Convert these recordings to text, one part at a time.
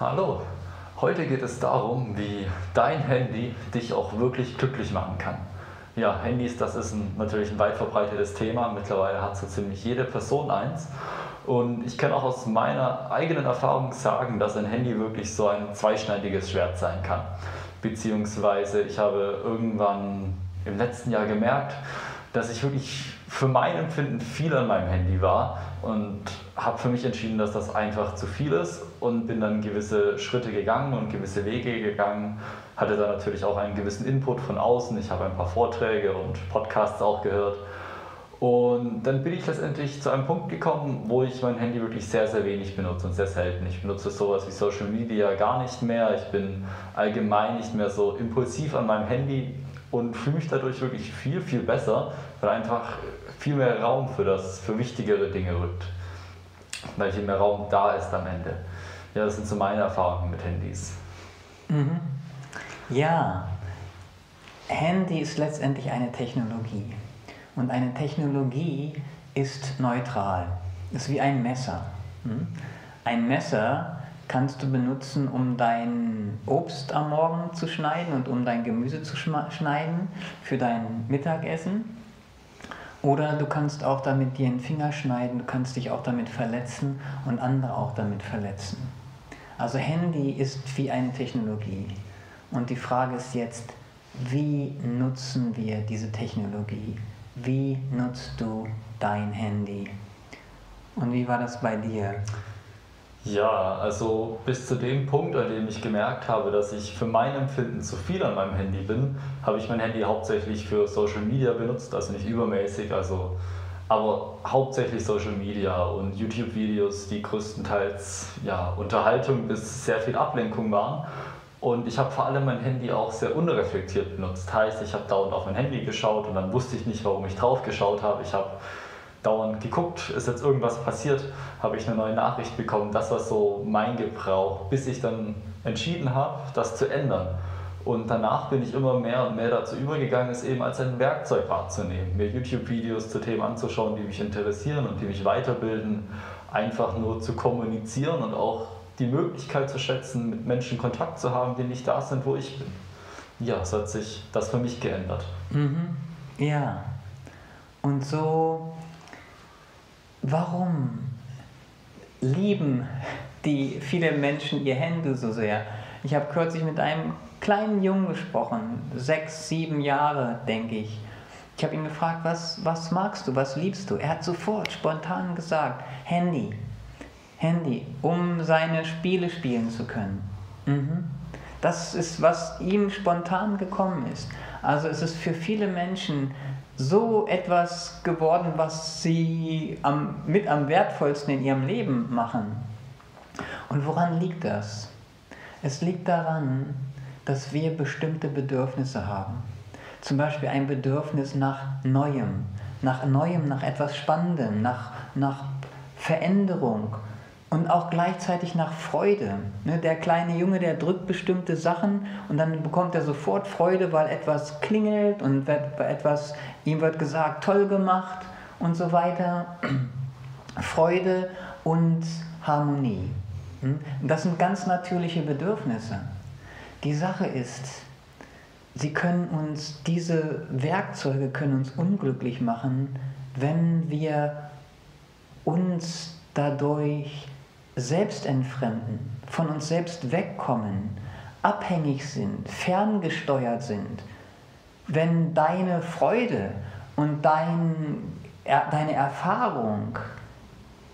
Hallo, heute geht es darum, wie dein Handy dich auch wirklich glücklich machen kann. Ja, Handys, das ist ein, natürlich ein weit verbreitetes Thema. Mittlerweile hat so ziemlich jede Person eins. Und ich kann auch aus meiner eigenen Erfahrung sagen, dass ein Handy wirklich so ein zweischneidiges Schwert sein kann. Beziehungsweise ich habe irgendwann im letzten Jahr gemerkt, dass ich wirklich für mein Empfinden viel an meinem Handy war und habe für mich entschieden, dass das einfach zu viel ist und bin dann gewisse Schritte gegangen und gewisse Wege gegangen. Hatte da natürlich auch einen gewissen Input von außen. Ich habe ein paar Vorträge und Podcasts auch gehört. Und dann bin ich letztendlich zu einem Punkt gekommen, wo ich mein Handy wirklich sehr, sehr wenig benutze und sehr selten. Ich benutze sowas wie Social Media gar nicht mehr. Ich bin allgemein nicht mehr so impulsiv an meinem Handy und fühle mich dadurch wirklich viel, viel besser, weil einfach viel mehr Raum für das, für wichtigere Dinge rückt. Weil viel mehr Raum da ist am Ende. Ja, das sind so meine Erfahrungen mit Handys. Mhm. Ja, Handy ist letztendlich eine Technologie. Und eine Technologie ist neutral. Ist wie ein Messer. Hm? Ein Messer kannst du benutzen, um dein Obst am Morgen zu schneiden und um dein Gemüse zu schneiden für dein Mittagessen. Oder du kannst auch damit dir einen Finger schneiden, du kannst dich auch damit verletzen und andere auch damit verletzen. Also Handy ist wie eine Technologie. Und die Frage ist jetzt, wie nutzen wir diese Technologie? Wie nutzt du dein Handy? Und wie war das bei dir? Ja, also bis zu dem Punkt, an dem ich gemerkt habe, dass ich für mein Empfinden zu viel an meinem Handy bin, habe ich mein Handy hauptsächlich für Social Media benutzt, also nicht übermäßig, also aber hauptsächlich Social Media und YouTube-Videos, die größtenteils ja, Unterhaltung bis sehr viel Ablenkung waren. Und ich habe vor allem mein Handy auch sehr unreflektiert benutzt. Heißt, ich habe dauernd auf mein Handy geschaut und dann wusste ich nicht, warum ich drauf geschaut habe. Ich habe dauernd geguckt, ist jetzt irgendwas passiert, habe ich eine neue Nachricht bekommen. Das war so mein Gebrauch, bis ich dann entschieden habe, das zu ändern. Und danach bin ich immer mehr und mehr dazu übergegangen, es eben als ein Werkzeug wahrzunehmen, mir YouTube-Videos zu Themen anzuschauen, die mich interessieren und die mich weiterbilden, einfach nur zu kommunizieren und auch die Möglichkeit zu schätzen, mit Menschen Kontakt zu haben, die nicht da sind, wo ich bin. Ja, so hat sich das für mich geändert. Mhm. Ja. Und so warum lieben die viele Menschen ihr Handy so sehr? Ich habe kürzlich mit einem kleinen Jungen gesprochen, sechs, sieben Jahre, denke ich. Ich habe ihn gefragt, was, was magst du, was liebst du? Er hat sofort spontan gesagt, Handy, Handy, um seine Spiele spielen zu können. Mhm. Das ist, was ihm spontan gekommen ist. Also es ist für viele Menschen so etwas geworden, was sie am, mit am wertvollsten in ihrem Leben machen. Und woran liegt das? Es liegt daran, dass wir bestimmte Bedürfnisse haben. Zum Beispiel ein Bedürfnis nach Neuem, nach Neuem, nach etwas Spannendem, nach, nach Veränderung, und auch gleichzeitig nach Freude. Ne, der kleine Junge, der drückt bestimmte Sachen und dann bekommt er sofort Freude, weil etwas klingelt und etwas, ihm wird gesagt, toll gemacht und so weiter. Freude und Harmonie. Hm? Das sind ganz natürliche Bedürfnisse. Die Sache ist, sie können uns, diese Werkzeuge können uns unglücklich machen, wenn wir uns dadurch selbst entfremden, von uns selbst wegkommen, abhängig sind, ferngesteuert sind, wenn deine Freude und dein, deine Erfahrung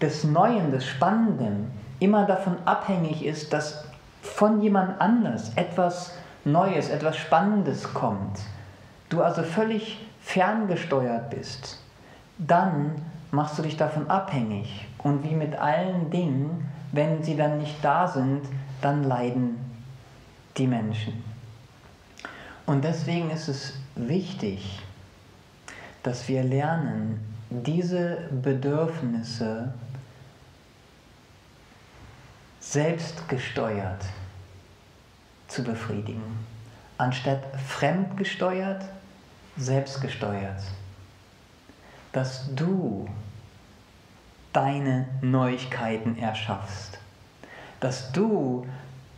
des Neuen, des Spannenden immer davon abhängig ist, dass von jemand anders etwas Neues, etwas Spannendes kommt, du also völlig ferngesteuert bist, dann machst du dich davon abhängig. Und wie mit allen Dingen, wenn sie dann nicht da sind, dann leiden die Menschen. Und deswegen ist es wichtig, dass wir lernen, diese Bedürfnisse selbstgesteuert zu befriedigen, anstatt fremdgesteuert, selbstgesteuert. Dass du deine Neuigkeiten erschaffst. dass du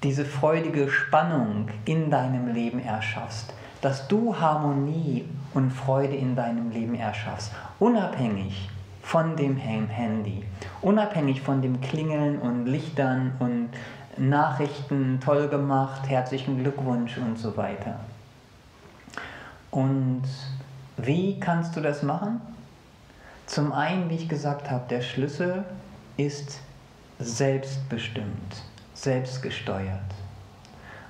diese freudige Spannung in deinem Leben erschaffst, dass du Harmonie und Freude in deinem Leben erschaffst, unabhängig von dem Handy, unabhängig von dem Klingeln und Lichtern und Nachrichten, toll gemacht, herzlichen Glückwunsch und so weiter. Und wie kannst du das machen? Zum einen, wie ich gesagt habe, der Schlüssel ist selbstbestimmt, selbstgesteuert.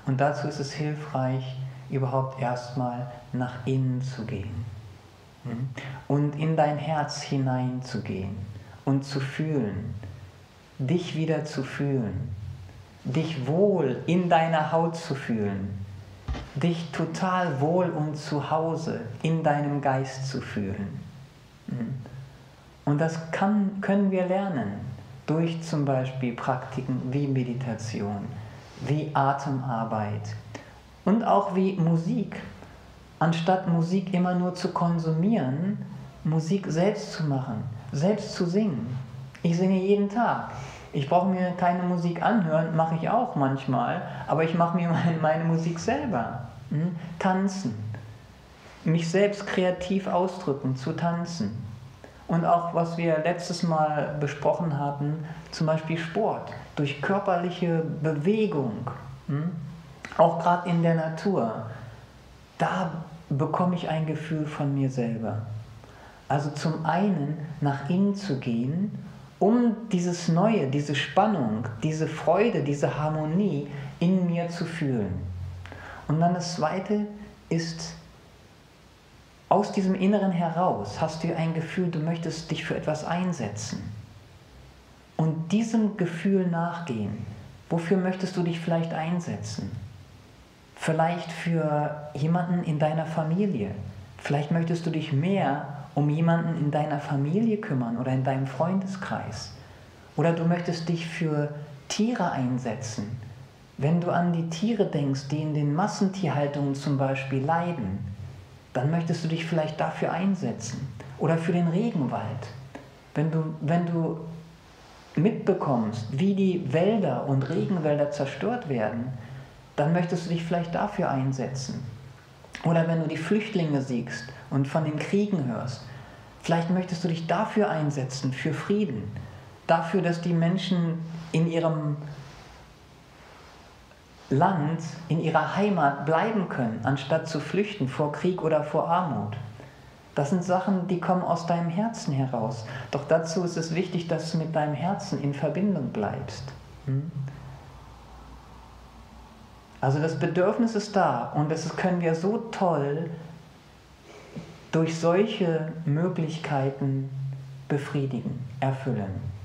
Und dazu ist es hilfreich, überhaupt erstmal nach innen zu gehen hm? und in dein Herz hineinzugehen und zu fühlen, dich wieder zu fühlen, dich wohl in deiner Haut zu fühlen, dich total wohl und zu Hause in deinem Geist zu fühlen. Und das kann, können wir lernen durch zum Beispiel Praktiken wie Meditation, wie Atemarbeit und auch wie Musik. Anstatt Musik immer nur zu konsumieren, Musik selbst zu machen, selbst zu singen. Ich singe jeden Tag. Ich brauche mir keine Musik anhören, mache ich auch manchmal, aber ich mache mir meine, meine Musik selber. Hm? Tanzen. Mich selbst kreativ ausdrücken, zu tanzen. Und auch was wir letztes Mal besprochen hatten, zum Beispiel Sport, durch körperliche Bewegung, hm? auch gerade in der Natur, da bekomme ich ein Gefühl von mir selber. Also zum einen nach innen zu gehen, um dieses Neue, diese Spannung, diese Freude, diese Harmonie in mir zu fühlen. Und dann das Zweite ist aus diesem Inneren heraus hast du ein Gefühl, du möchtest dich für etwas einsetzen. Und diesem Gefühl nachgehen. Wofür möchtest du dich vielleicht einsetzen? Vielleicht für jemanden in deiner Familie. Vielleicht möchtest du dich mehr um jemanden in deiner Familie kümmern oder in deinem Freundeskreis. Oder du möchtest dich für Tiere einsetzen. Wenn du an die Tiere denkst, die in den Massentierhaltungen zum Beispiel leiden, dann möchtest du dich vielleicht dafür einsetzen. Oder für den Regenwald. Wenn du, wenn du mitbekommst, wie die Wälder und Regenwälder zerstört werden, dann möchtest du dich vielleicht dafür einsetzen. Oder wenn du die Flüchtlinge siehst und von den Kriegen hörst, vielleicht möchtest du dich dafür einsetzen, für Frieden, dafür, dass die Menschen in ihrem Land, in ihrer Heimat bleiben können, anstatt zu flüchten vor Krieg oder vor Armut. Das sind Sachen, die kommen aus deinem Herzen heraus. Doch dazu ist es wichtig, dass du mit deinem Herzen in Verbindung bleibst. Hm? Also das Bedürfnis ist da und das können wir so toll durch solche Möglichkeiten befriedigen, erfüllen.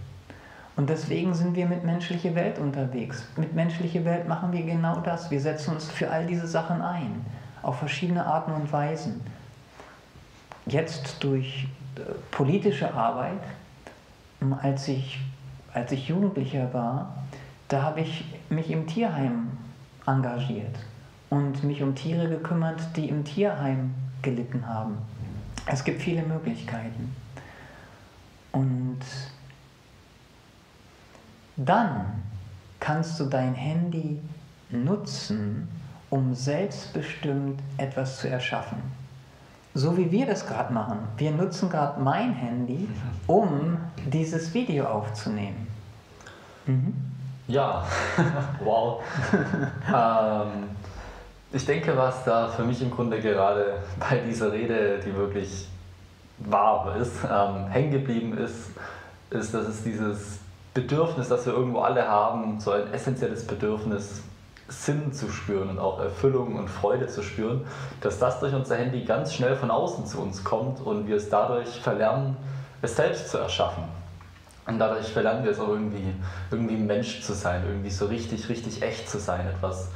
Und deswegen sind wir mit menschlicher Welt unterwegs. Mit menschlicher Welt machen wir genau das. Wir setzen uns für all diese Sachen ein, auf verschiedene Arten und Weisen. Jetzt durch äh, politische Arbeit, als ich, als ich Jugendlicher war, da habe ich mich im Tierheim engagiert und mich um Tiere gekümmert, die im Tierheim gelitten haben. Es gibt viele Möglichkeiten. Und dann kannst du dein Handy nutzen, um selbstbestimmt etwas zu erschaffen. So wie wir das gerade machen. Wir nutzen gerade mein Handy, um dieses Video aufzunehmen. Mhm. Ja, wow. ähm, ich denke, was da für mich im Grunde gerade bei dieser Rede, die wirklich wahr ist, ähm, hängen geblieben ist, ist, dass es dieses Bedürfnis, das wir irgendwo alle haben, so ein essentielles Bedürfnis, Sinn zu spüren und auch Erfüllung und Freude zu spüren, dass das durch unser Handy ganz schnell von außen zu uns kommt und wir es dadurch verlernen, es selbst zu erschaffen. Und dadurch verlernen wir es auch irgendwie, irgendwie Mensch zu sein, irgendwie so richtig, richtig echt zu sein, etwas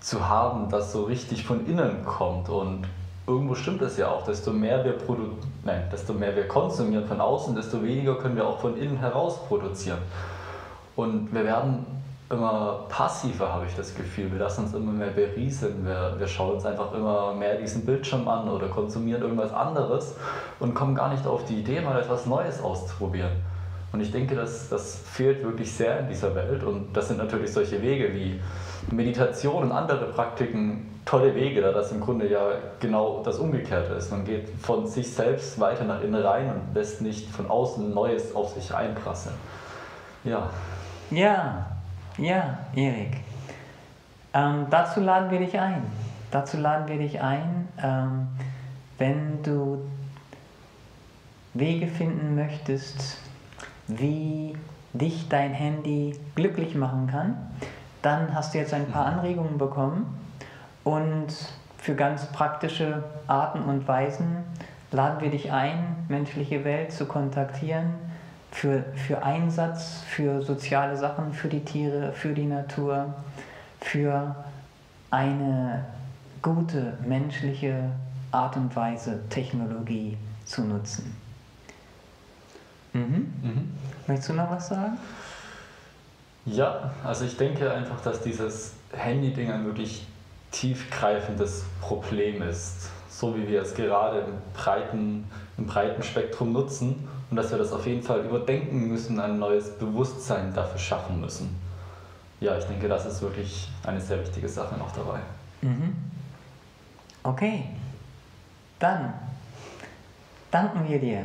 zu haben, das so richtig von innen kommt. Und irgendwo stimmt es ja auch, desto mehr wir produ Nein, desto mehr wir konsumieren von außen, desto weniger können wir auch von innen heraus produzieren. Und wir werden immer passiver, habe ich das Gefühl. Wir lassen uns immer mehr berieseln. Wir, wir schauen uns einfach immer mehr diesen Bildschirm an oder konsumieren irgendwas anderes und kommen gar nicht auf die Idee, mal etwas Neues auszuprobieren. Und ich denke, das, das fehlt wirklich sehr in dieser Welt. Und das sind natürlich solche Wege wie Meditation und andere Praktiken tolle Wege, da das im Grunde ja genau das Umgekehrte ist. Man geht von sich selbst weiter nach innen rein und lässt nicht von außen Neues auf sich einprasseln. Ja. Ja, ja, Erik. Ähm, dazu laden wir dich ein. Dazu laden wir dich ein, ähm, wenn du Wege finden möchtest, wie dich dein Handy glücklich machen kann, dann hast du jetzt ein paar Anregungen bekommen. Und für ganz praktische Arten und Weisen laden wir dich ein, menschliche Welt zu kontaktieren, für, für Einsatz, für soziale Sachen, für die Tiere, für die Natur, für eine gute menschliche Art und Weise, Technologie zu nutzen. Mhm. Mhm. Möchtest du noch was sagen? Ja, also ich denke einfach, dass dieses Handy-Ding ein wirklich tiefgreifendes Problem ist, so wie wir es gerade im breiten, im breiten Spektrum nutzen und dass wir das auf jeden Fall überdenken müssen, ein neues Bewusstsein dafür schaffen müssen. Ja, ich denke, das ist wirklich eine sehr wichtige Sache noch dabei. Mhm. Okay, dann danken wir dir